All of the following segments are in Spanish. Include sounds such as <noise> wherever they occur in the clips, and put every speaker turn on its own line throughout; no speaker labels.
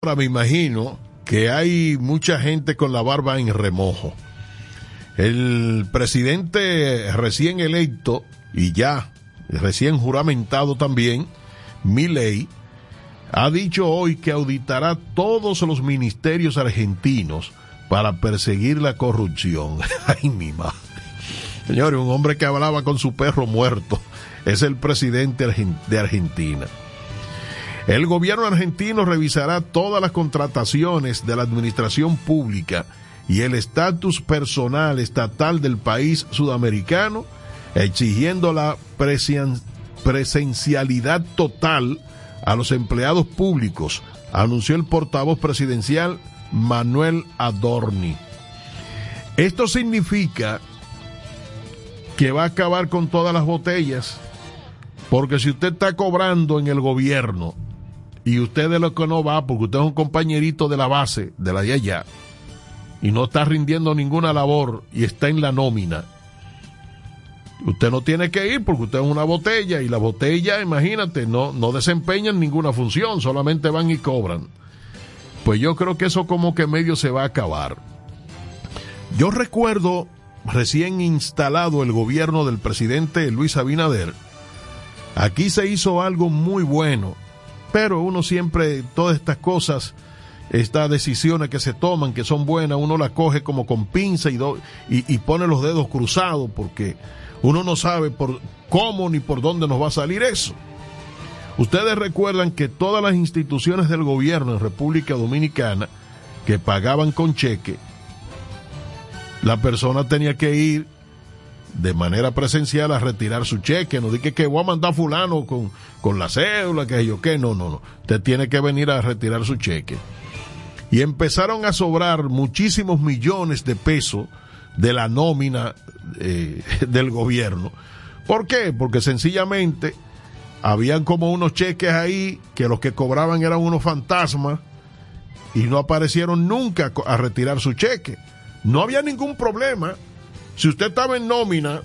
Ahora me imagino que hay mucha gente con la barba en remojo. El presidente recién electo y ya recién juramentado también, Milei, ha dicho hoy que auditará todos los ministerios argentinos para perseguir la corrupción. <laughs> Ay, mi madre. Señores, un hombre que hablaba con su perro muerto es el presidente de Argentina. El gobierno argentino revisará todas las contrataciones de la administración pública y el estatus personal estatal del país sudamericano, exigiendo la presencialidad total a los empleados públicos, anunció el portavoz presidencial Manuel Adorni. Esto significa que va a acabar con todas las botellas, porque si usted está cobrando en el gobierno y usted de lo que no va, porque usted es un compañerito de la base, de la de allá, y no está rindiendo ninguna labor y está en la nómina, usted no tiene que ir porque usted es una botella y la botella, imagínate, no, no desempeñan ninguna función, solamente van y cobran. Pues yo creo que eso como que medio se va a acabar. Yo recuerdo recién instalado el gobierno del presidente Luis Abinader, aquí se hizo algo muy bueno, pero uno siempre, todas estas cosas, estas decisiones que se toman, que son buenas, uno las coge como con pinza y, y, y pone los dedos cruzados porque uno no sabe por cómo ni por dónde nos va a salir eso. Ustedes recuerdan que todas las instituciones del gobierno en República Dominicana que pagaban con cheque, la persona tenía que ir de manera presencial a retirar su cheque. No dije que voy a mandar fulano con, con la cédula, que yo qué. No, no, no. Usted tiene que venir a retirar su cheque. Y empezaron a sobrar muchísimos millones de pesos de la nómina eh, <laughs> del gobierno. ¿Por qué? Porque sencillamente habían como unos cheques ahí que los que cobraban eran unos fantasmas y no aparecieron nunca a retirar su cheque. No había ningún problema. Si usted estaba en nómina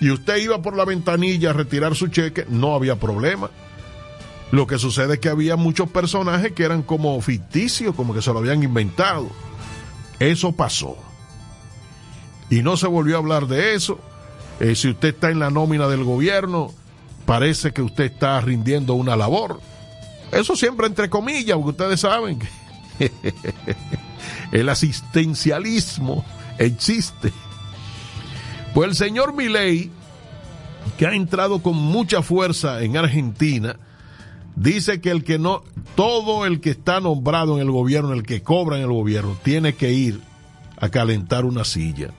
y usted iba por la ventanilla a retirar su cheque, no había problema. Lo que sucede es que había muchos personajes que eran como ficticios, como que se lo habían inventado. Eso pasó y no se volvió a hablar de eso. Eh, si usted está en la nómina del gobierno, parece que usted está rindiendo una labor. Eso siempre entre comillas, porque ustedes saben que <laughs> el asistencialismo existe. Pues el señor Milei, que ha entrado con mucha fuerza en Argentina, dice que el que no, todo el que está nombrado en el gobierno, el que cobra en el gobierno, tiene que ir a calentar una silla.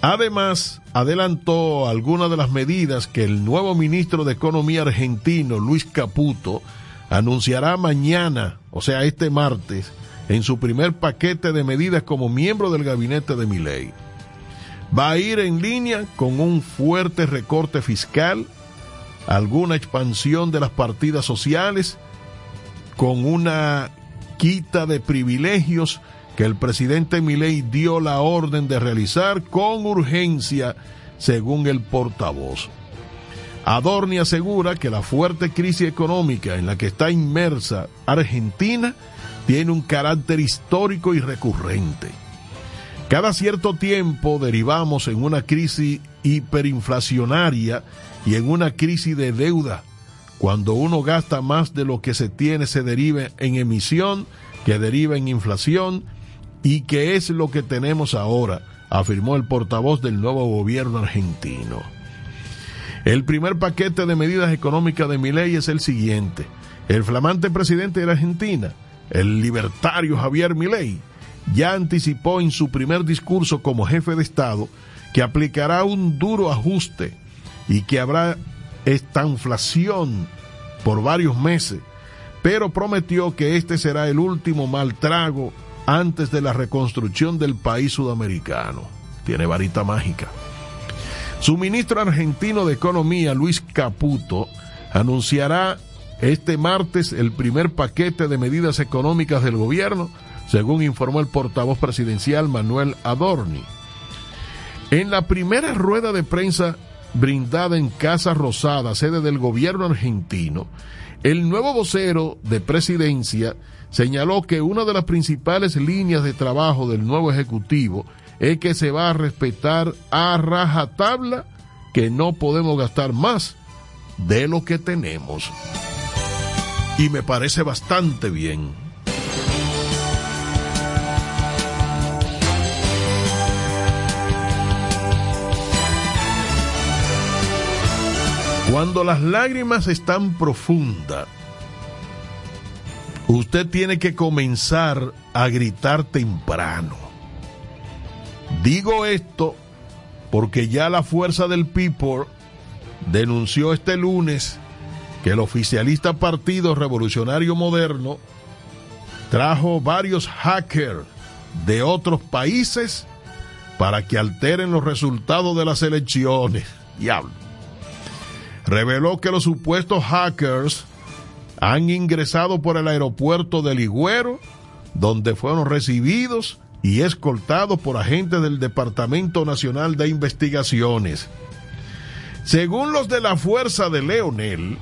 Además, adelantó algunas de las medidas que el nuevo ministro de Economía argentino, Luis Caputo, anunciará mañana, o sea, este martes, en su primer paquete de medidas como miembro del gabinete de Milei. Va a ir en línea con un fuerte recorte fiscal, alguna expansión de las partidas sociales, con una quita de privilegios que el presidente Milei dio la orden de realizar con urgencia, según el portavoz. Adorni asegura que la fuerte crisis económica en la que está inmersa Argentina tiene un carácter histórico y recurrente. Cada cierto tiempo derivamos en una crisis hiperinflacionaria y en una crisis de deuda. Cuando uno gasta más de lo que se tiene se deriva en emisión, que deriva en inflación ¿Y qué es lo que tenemos ahora? afirmó el portavoz del nuevo gobierno argentino. El primer paquete de medidas económicas de mi ley es el siguiente. El flamante presidente de la Argentina, el libertario Javier Milei, ya anticipó en su primer discurso como jefe de Estado que aplicará un duro ajuste y que habrá esta inflación por varios meses, pero prometió que este será el último mal trago antes de la reconstrucción del país sudamericano. Tiene varita mágica. Su ministro argentino de Economía, Luis Caputo, anunciará este martes el primer paquete de medidas económicas del gobierno, según informó el portavoz presidencial Manuel Adorni. En la primera rueda de prensa brindada en Casa Rosada, sede del gobierno argentino, El nuevo vocero de presidencia señaló que una de las principales líneas de trabajo del nuevo Ejecutivo es que se va a respetar a rajatabla que no podemos gastar más de lo que tenemos. Y me parece bastante bien. Cuando las lágrimas están profundas, usted tiene que comenzar a gritar temprano. Digo esto porque ya la fuerza del People denunció este lunes que el oficialista Partido Revolucionario Moderno trajo varios hackers de otros países para que alteren los resultados de las elecciones. Diablo reveló que los supuestos hackers han ingresado por el aeropuerto de Ligüero, donde fueron recibidos y escoltados por agentes del Departamento Nacional de Investigaciones. Según los de la Fuerza de Leonel,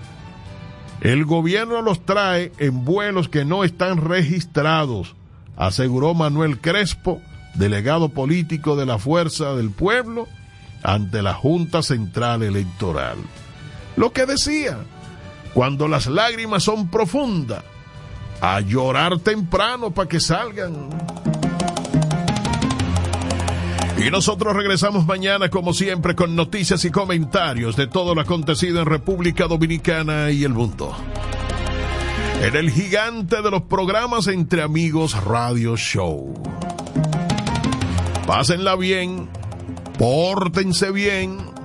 el gobierno los trae en vuelos que no están registrados, aseguró Manuel Crespo, delegado político de la Fuerza del Pueblo, ante la Junta Central Electoral lo que decía, cuando las lágrimas son profundas, a llorar temprano para que salgan. Y nosotros regresamos mañana, como siempre, con noticias y comentarios de todo lo acontecido en República Dominicana y el mundo. En el gigante de los programas Entre Amigos Radio Show. Pásenla bien, pórtense bien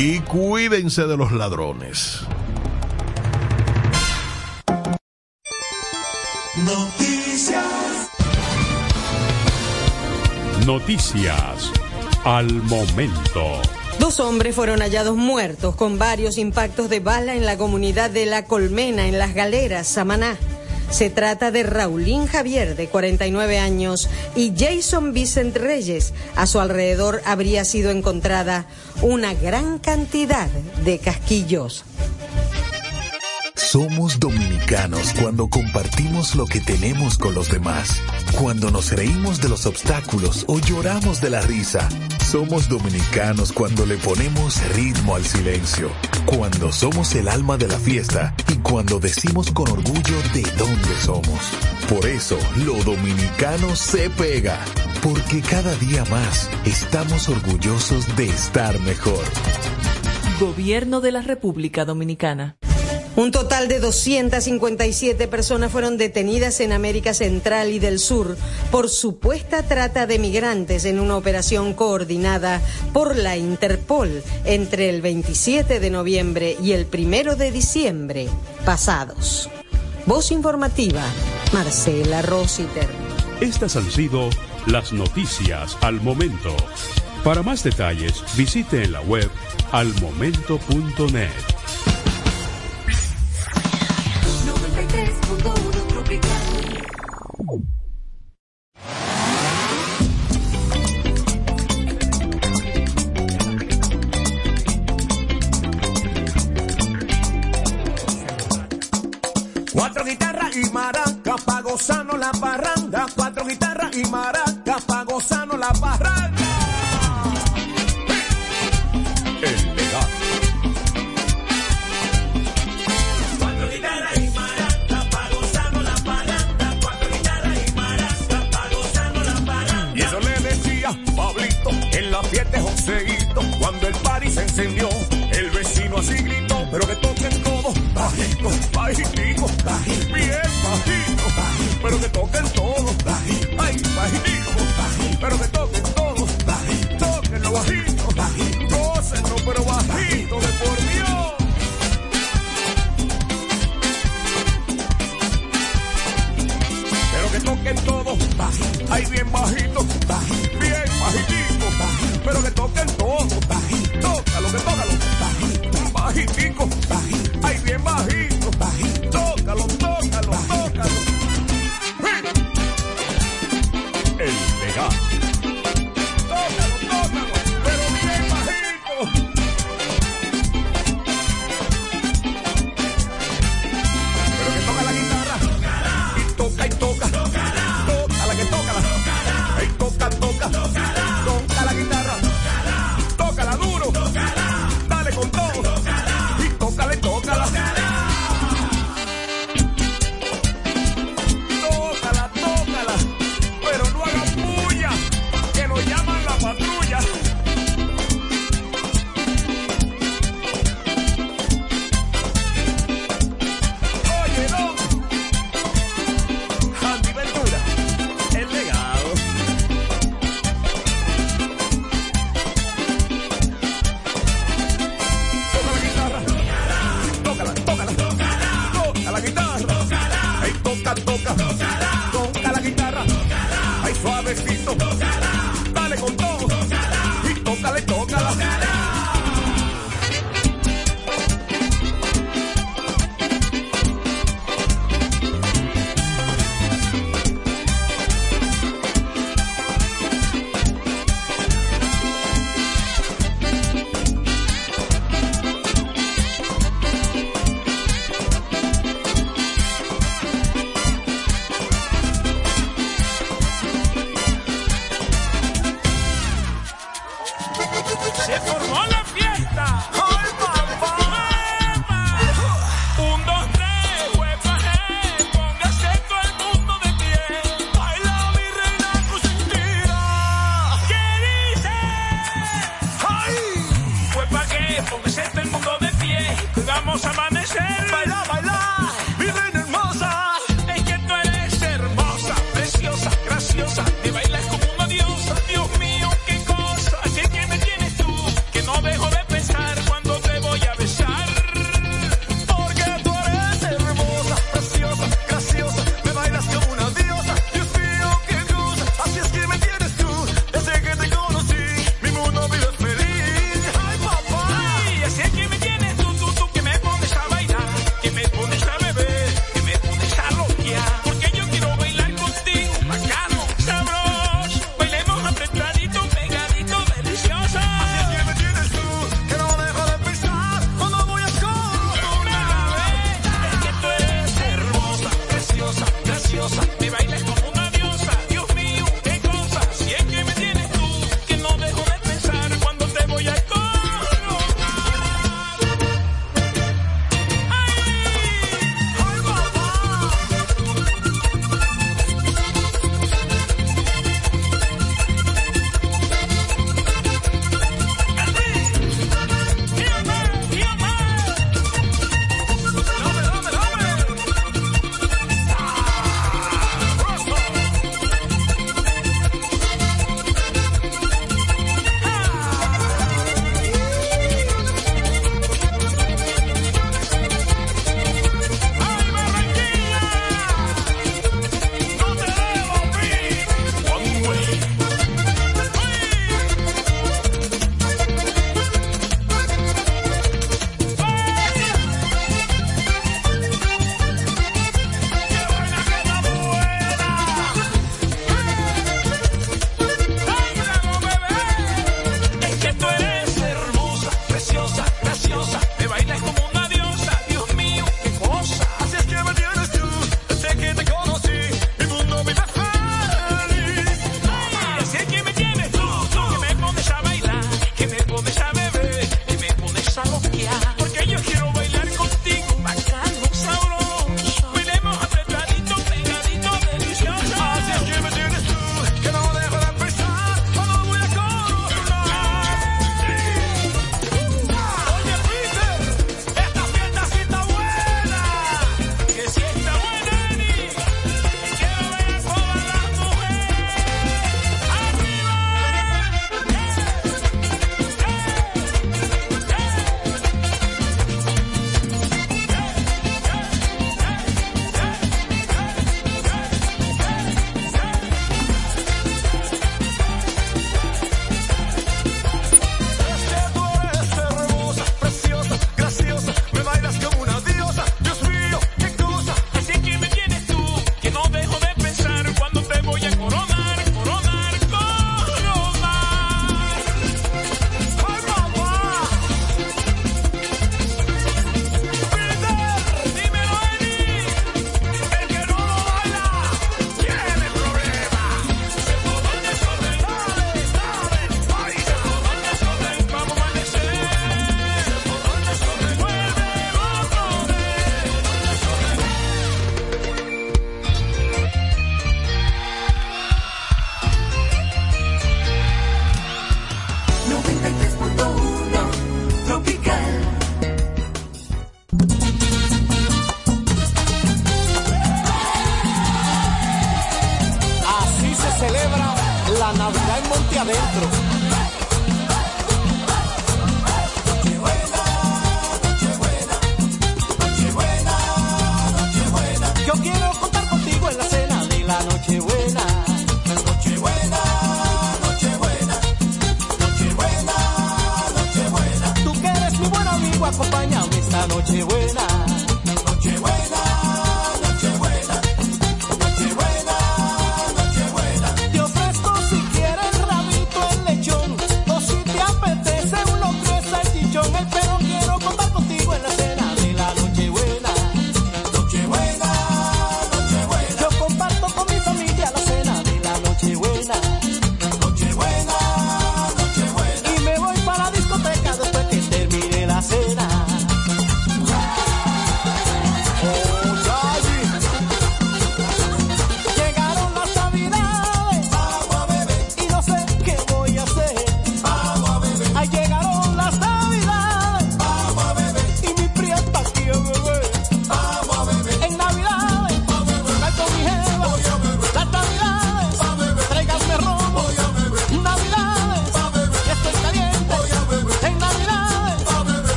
Y cuídense de los ladrones.
Noticias. Noticias al momento.
Dos hombres fueron hallados muertos con varios impactos de bala en la comunidad de La Colmena, en Las Galeras, Samaná. Se trata de Raulín Javier, de 49 años, y Jason Vicent Reyes. A su alrededor habría sido encontrada una gran cantidad de casquillos.
Somos dominicanos cuando compartimos lo que tenemos con los demás, cuando nos reímos de los obstáculos o lloramos de la risa. Somos dominicanos cuando le ponemos ritmo al silencio, cuando somos el alma de la fiesta y cuando decimos con orgullo de dónde somos. Por eso, lo dominicano se pega, porque cada día más estamos orgullosos de estar mejor.
Gobierno de la República Dominicana.
Un total de 257 personas fueron detenidas en América Central y del Sur por supuesta trata de migrantes en una operación coordinada por la Interpol entre el 27 de noviembre y el 1 de diciembre pasados. Voz informativa, Marcela Rositer.
Estas han sido las noticias al momento. Para más detalles, visite en la web almomento.net.
la parranda. Cuatro guitarras y maracas pa' gozarnos la parranda. El legado. Cuatro guitarras y maracas pa' gozarnos la parranda. Cuatro guitarras y maracas pa' gozarnos la parranda. Y eso le decía Pablito en la fiesta de Joseito. Cuando el party se encendió, el vecino así gritó, pero que toquen todos bajito, bajitico, bajito,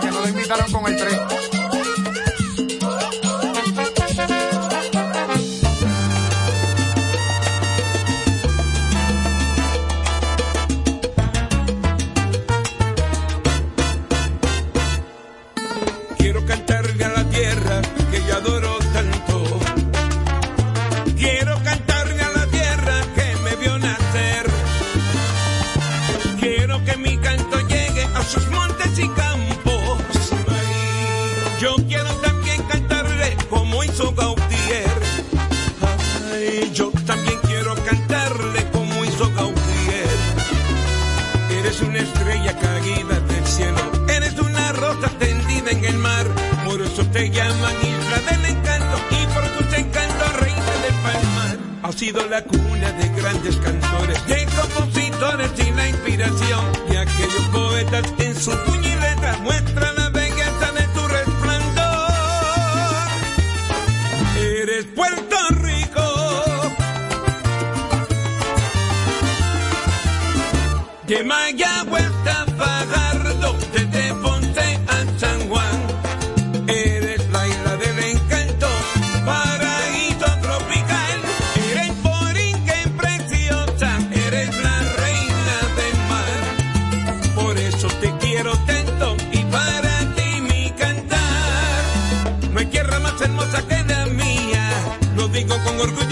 que no lo
invitaron con el 3.
la cuna de grandes cantores, de compositores y la inspiración y aquellos poetas en su puño. con orgullo.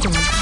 Stone.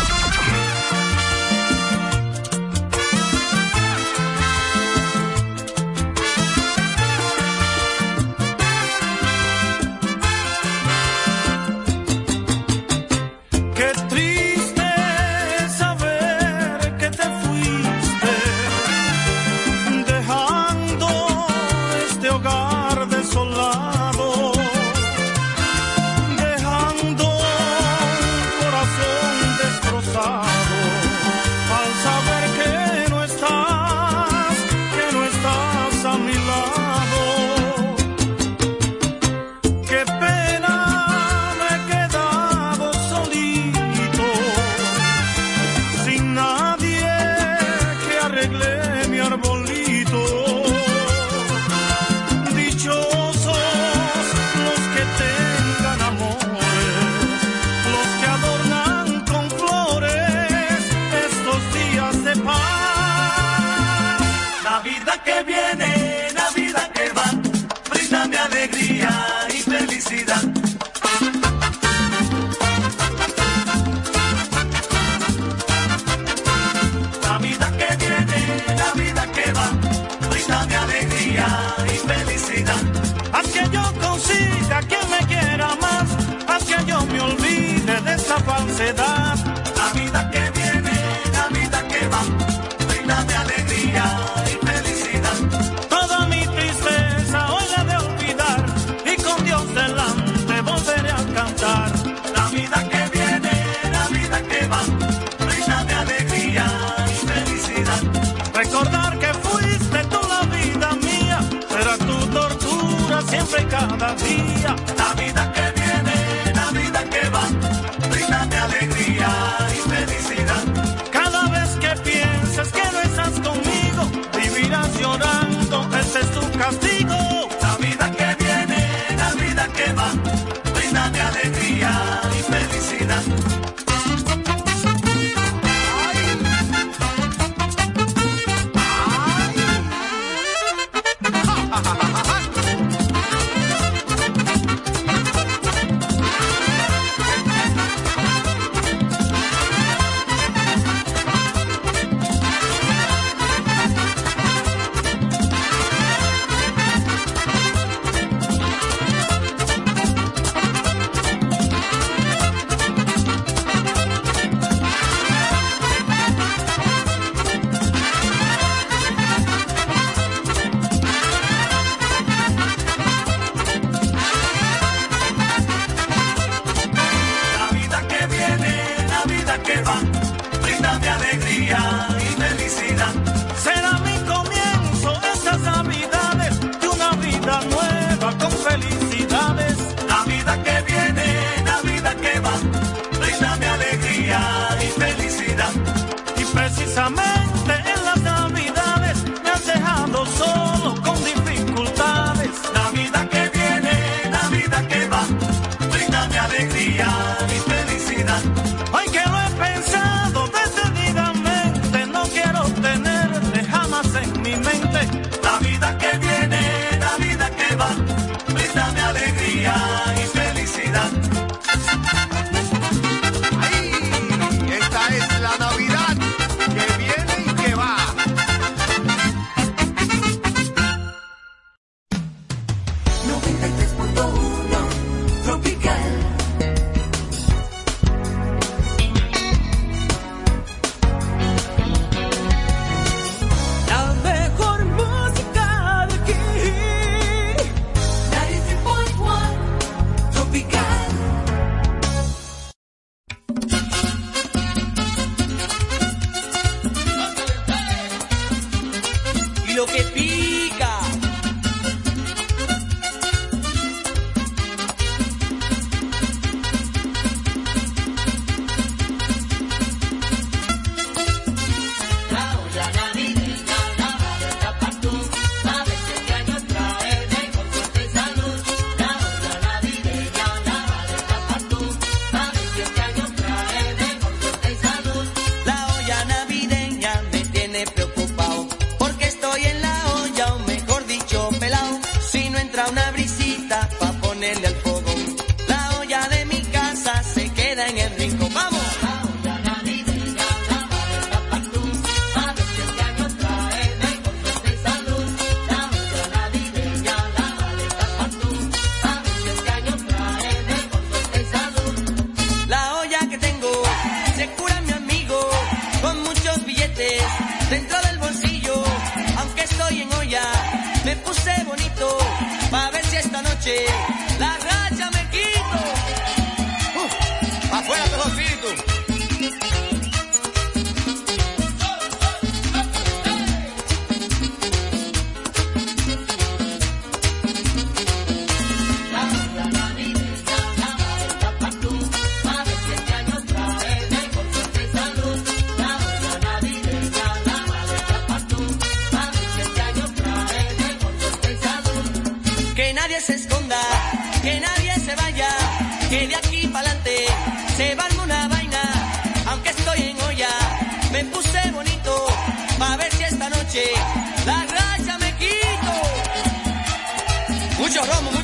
Mucho.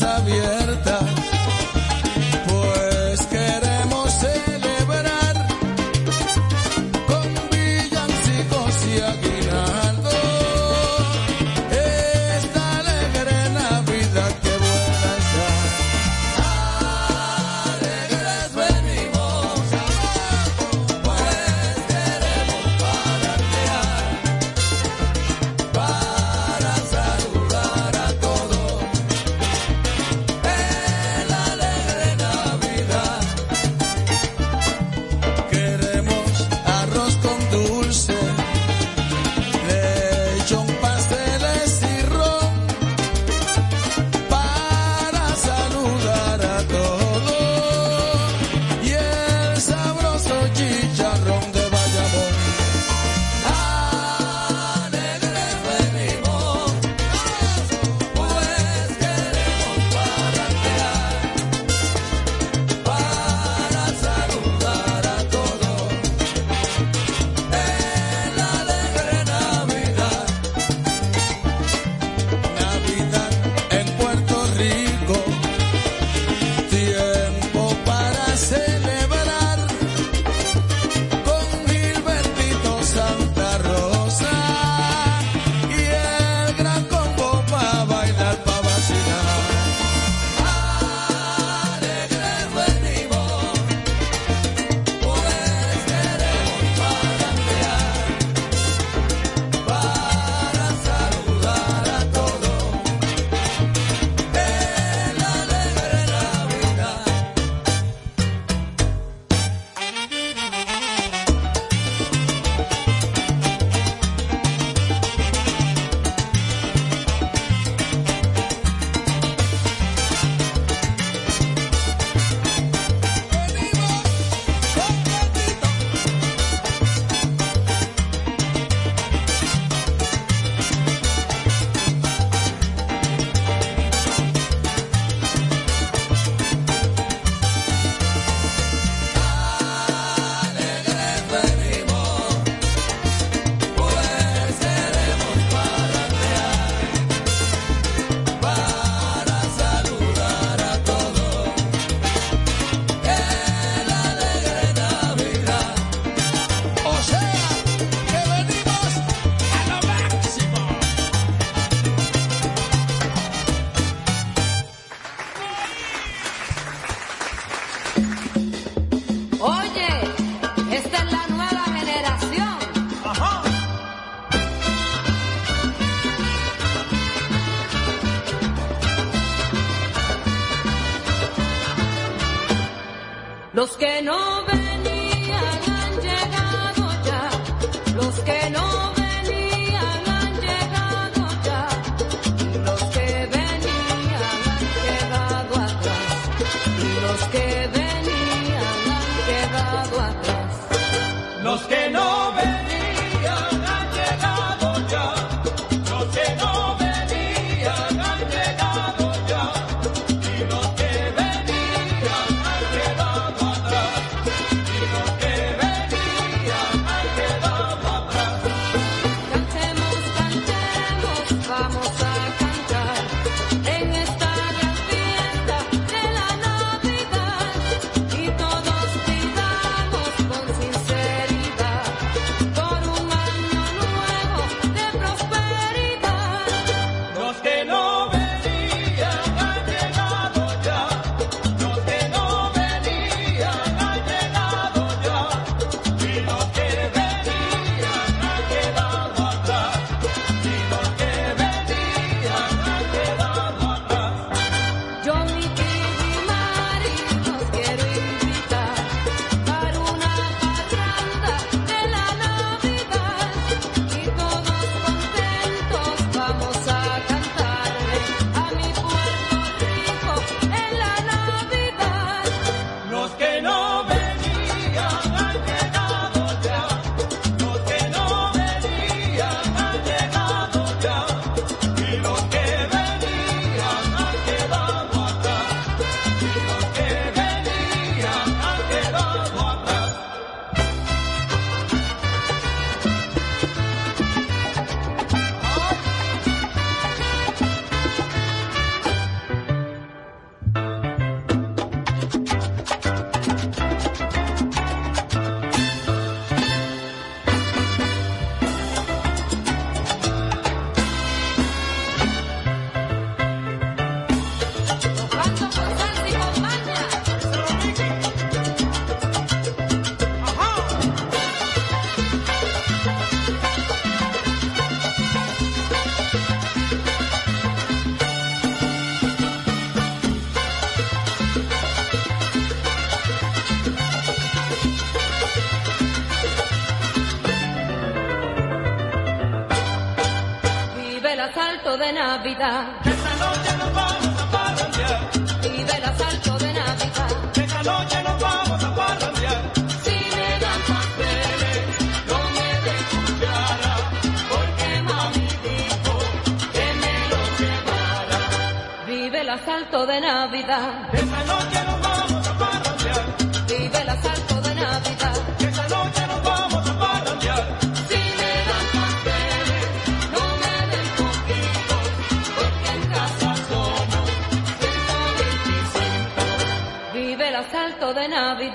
Puertas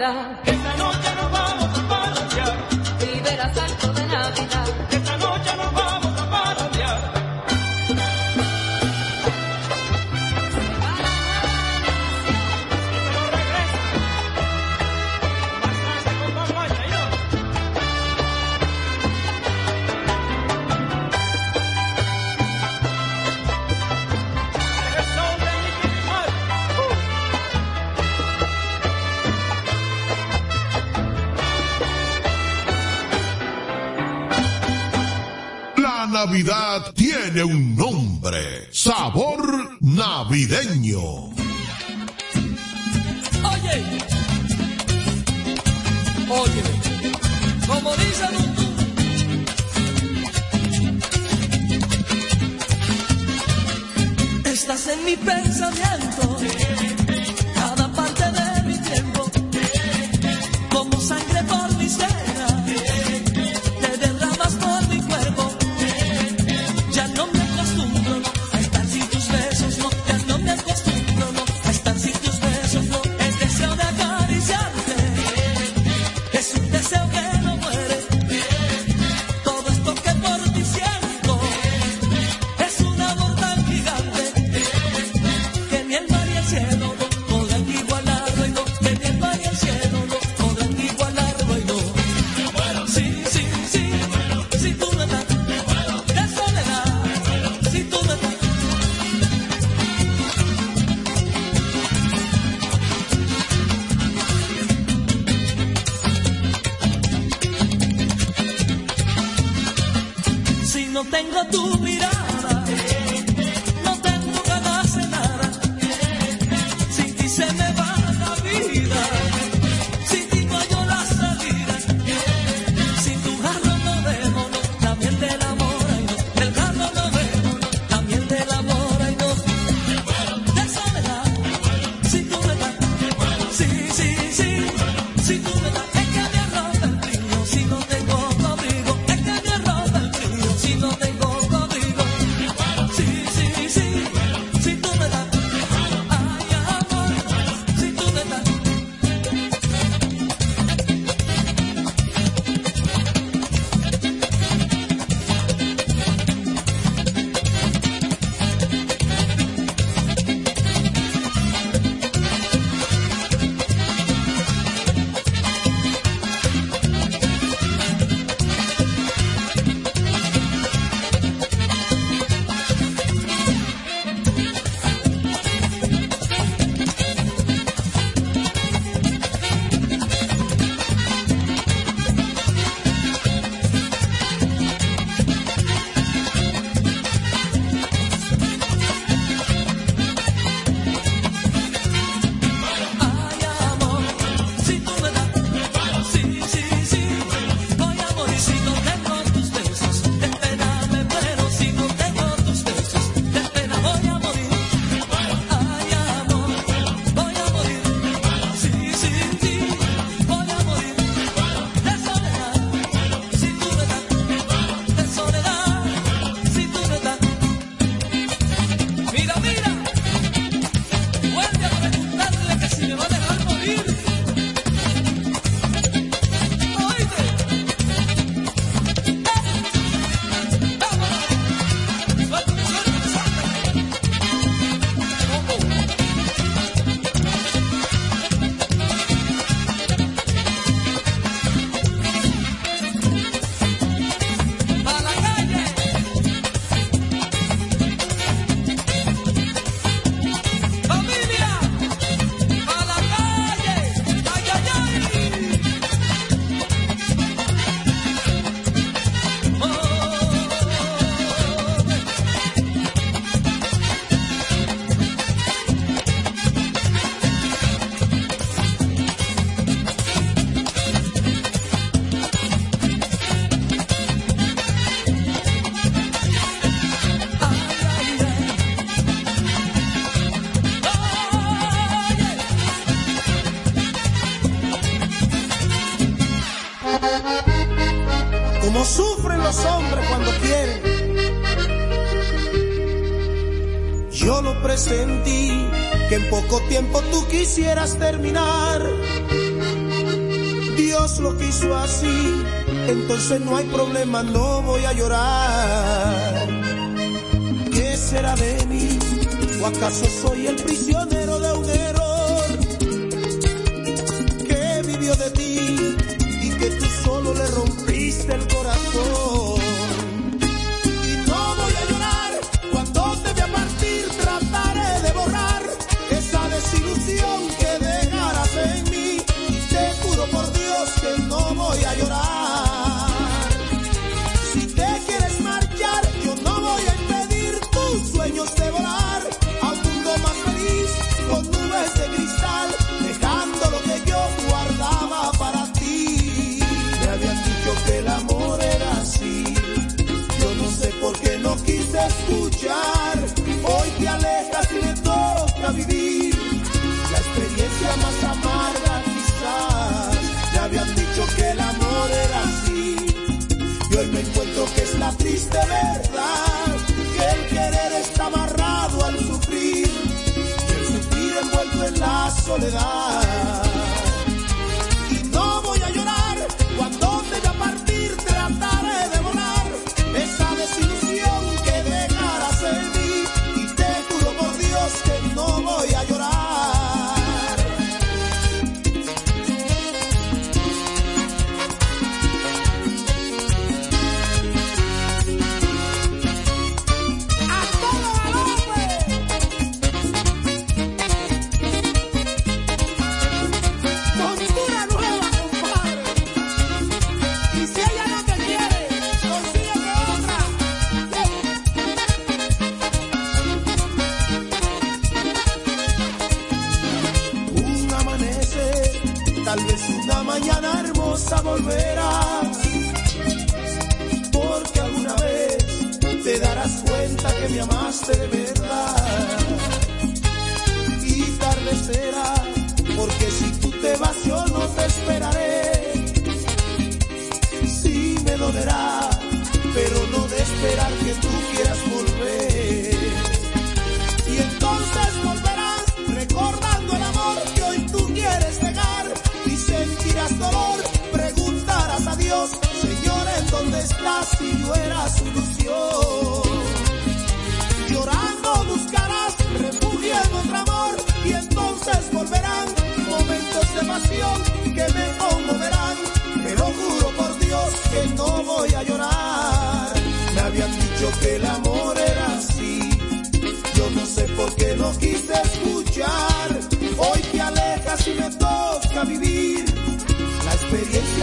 de
navideño.
No tengo tu mirada,
entonces no hay problema, no voy a llorar. ¿Qué será de mí? ¿O acaso soy el prisionero? soledad.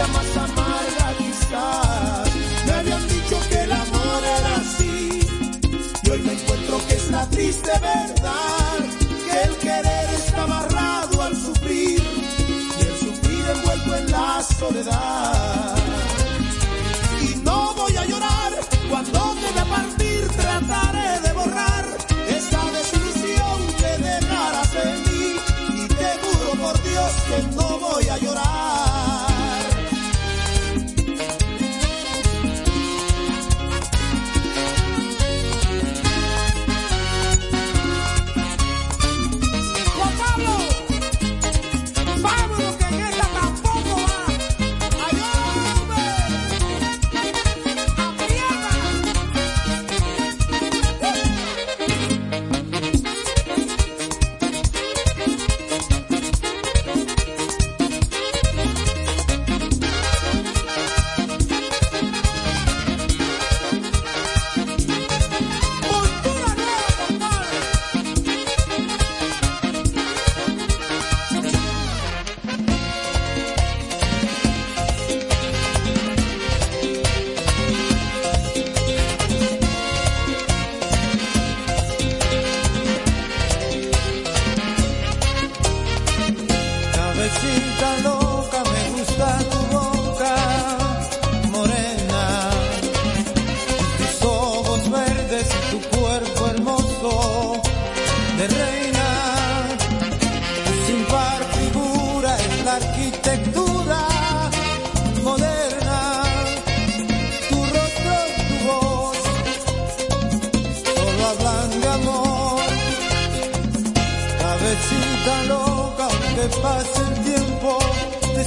más amarga quizás. Me habían dicho que el amor era así, y hoy me encuentro que es la triste verdad, que el querer está amarrado al sufrir, y el sufrir envuelto en la soledad. Y no voy a llorar cuando me a partir, trataré de borrar esa desilusión que dejarás en mí, y te juro por Dios que no voy a llorar.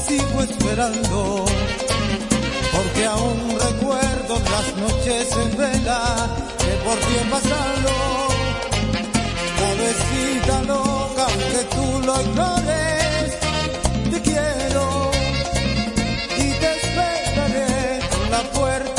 Sigo esperando. Porque aún recuerdo las noches en vela que por ti he pasado. Cabecita loca, aunque tú lo ignores, te quiero y te esperaré con la puerta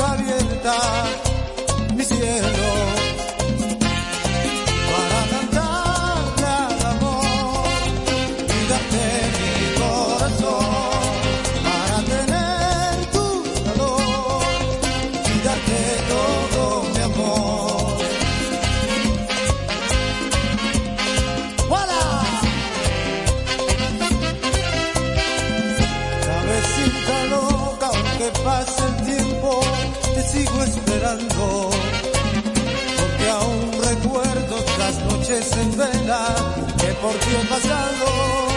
Porque aún recuerdo las noches en vela que por ti he pasado.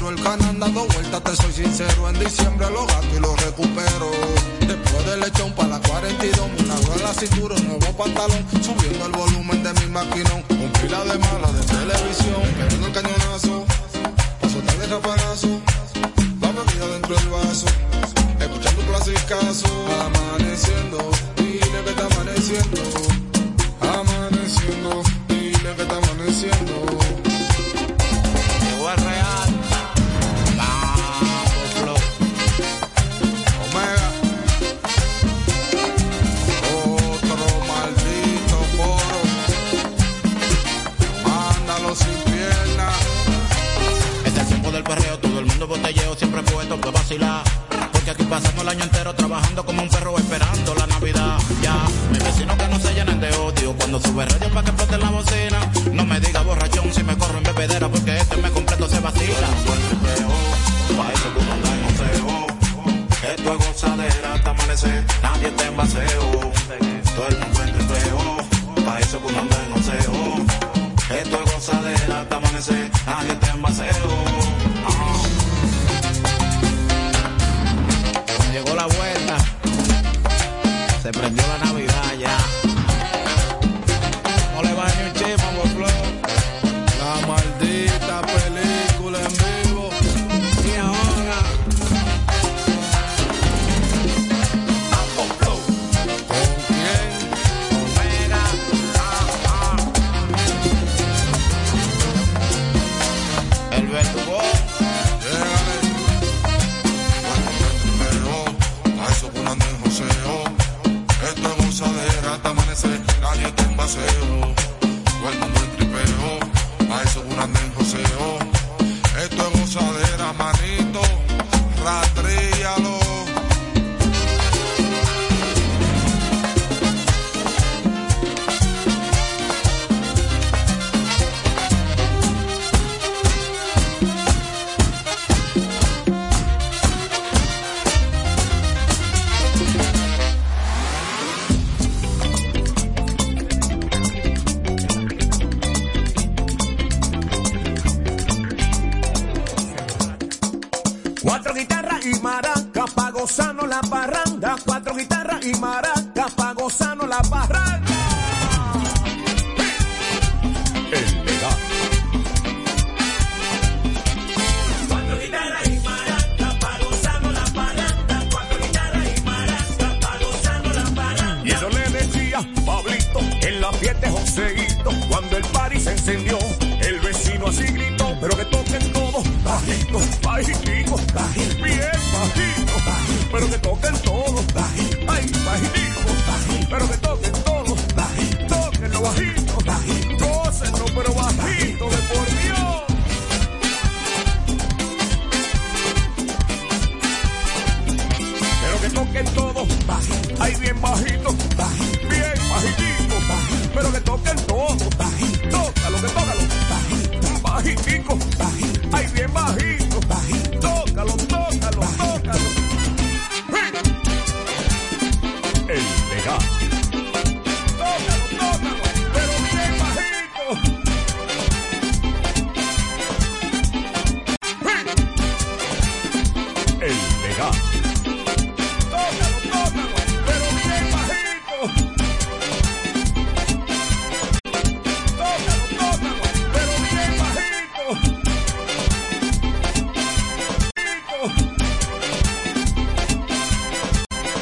Cueros. El canal dando vueltas, te soy sincero. En diciembre los gato y los recupero. Después del lechón para la 42, una en la cintura, un nuevo pantalón. Subiendo el volumen de mi maquinón. Con pila de mala de televisión. Pegando el cañonazo. Paso tal de rapagazo. La bebida dentro del vaso. Escuchando un clasicazo. Amaneciendo. Dile que está amaneciendo. Amaneciendo. Dile que está amaneciendo.
Porque aquí pasamos el año entero trabajando como un perro esperando la Navidad. Ya, mis vecinos que no se
llenen de odio cuando sube radio